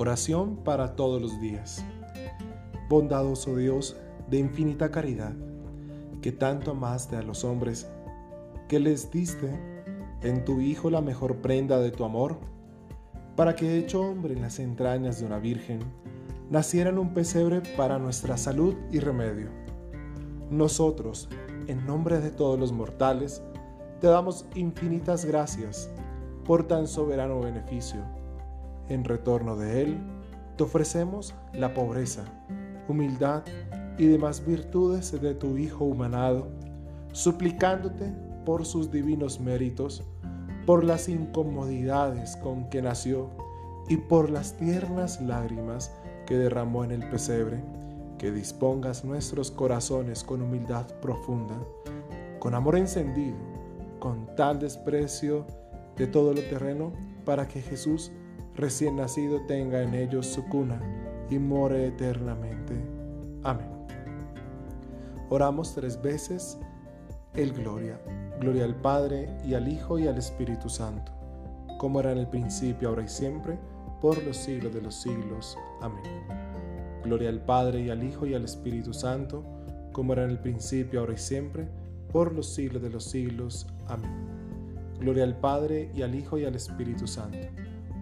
Oración para todos los días. Bondadoso Dios de infinita caridad, que tanto amaste a los hombres, que les diste en tu Hijo la mejor prenda de tu amor, para que hecho hombre en las entrañas de una virgen, naciera en un pesebre para nuestra salud y remedio. Nosotros, en nombre de todos los mortales, te damos infinitas gracias por tan soberano beneficio en retorno de Él, te ofrecemos la pobreza, humildad y demás virtudes de tu Hijo humanado, suplicándote por sus divinos méritos, por las incomodidades con que nació y por las tiernas lágrimas que derramó en el pesebre, que dispongas nuestros corazones con humildad profunda, con amor encendido, con tal desprecio de todo lo terreno, para que Jesús recién nacido tenga en ellos su cuna y more eternamente. Amén. Oramos tres veces el Gloria. Gloria al Padre y al Hijo y al Espíritu Santo, como era en el principio, ahora y siempre, por los siglos de los siglos. Amén. Gloria al Padre y al Hijo y al Espíritu Santo, como era en el principio, ahora y siempre, por los siglos de los siglos. Amén. Gloria al Padre y al Hijo y al Espíritu Santo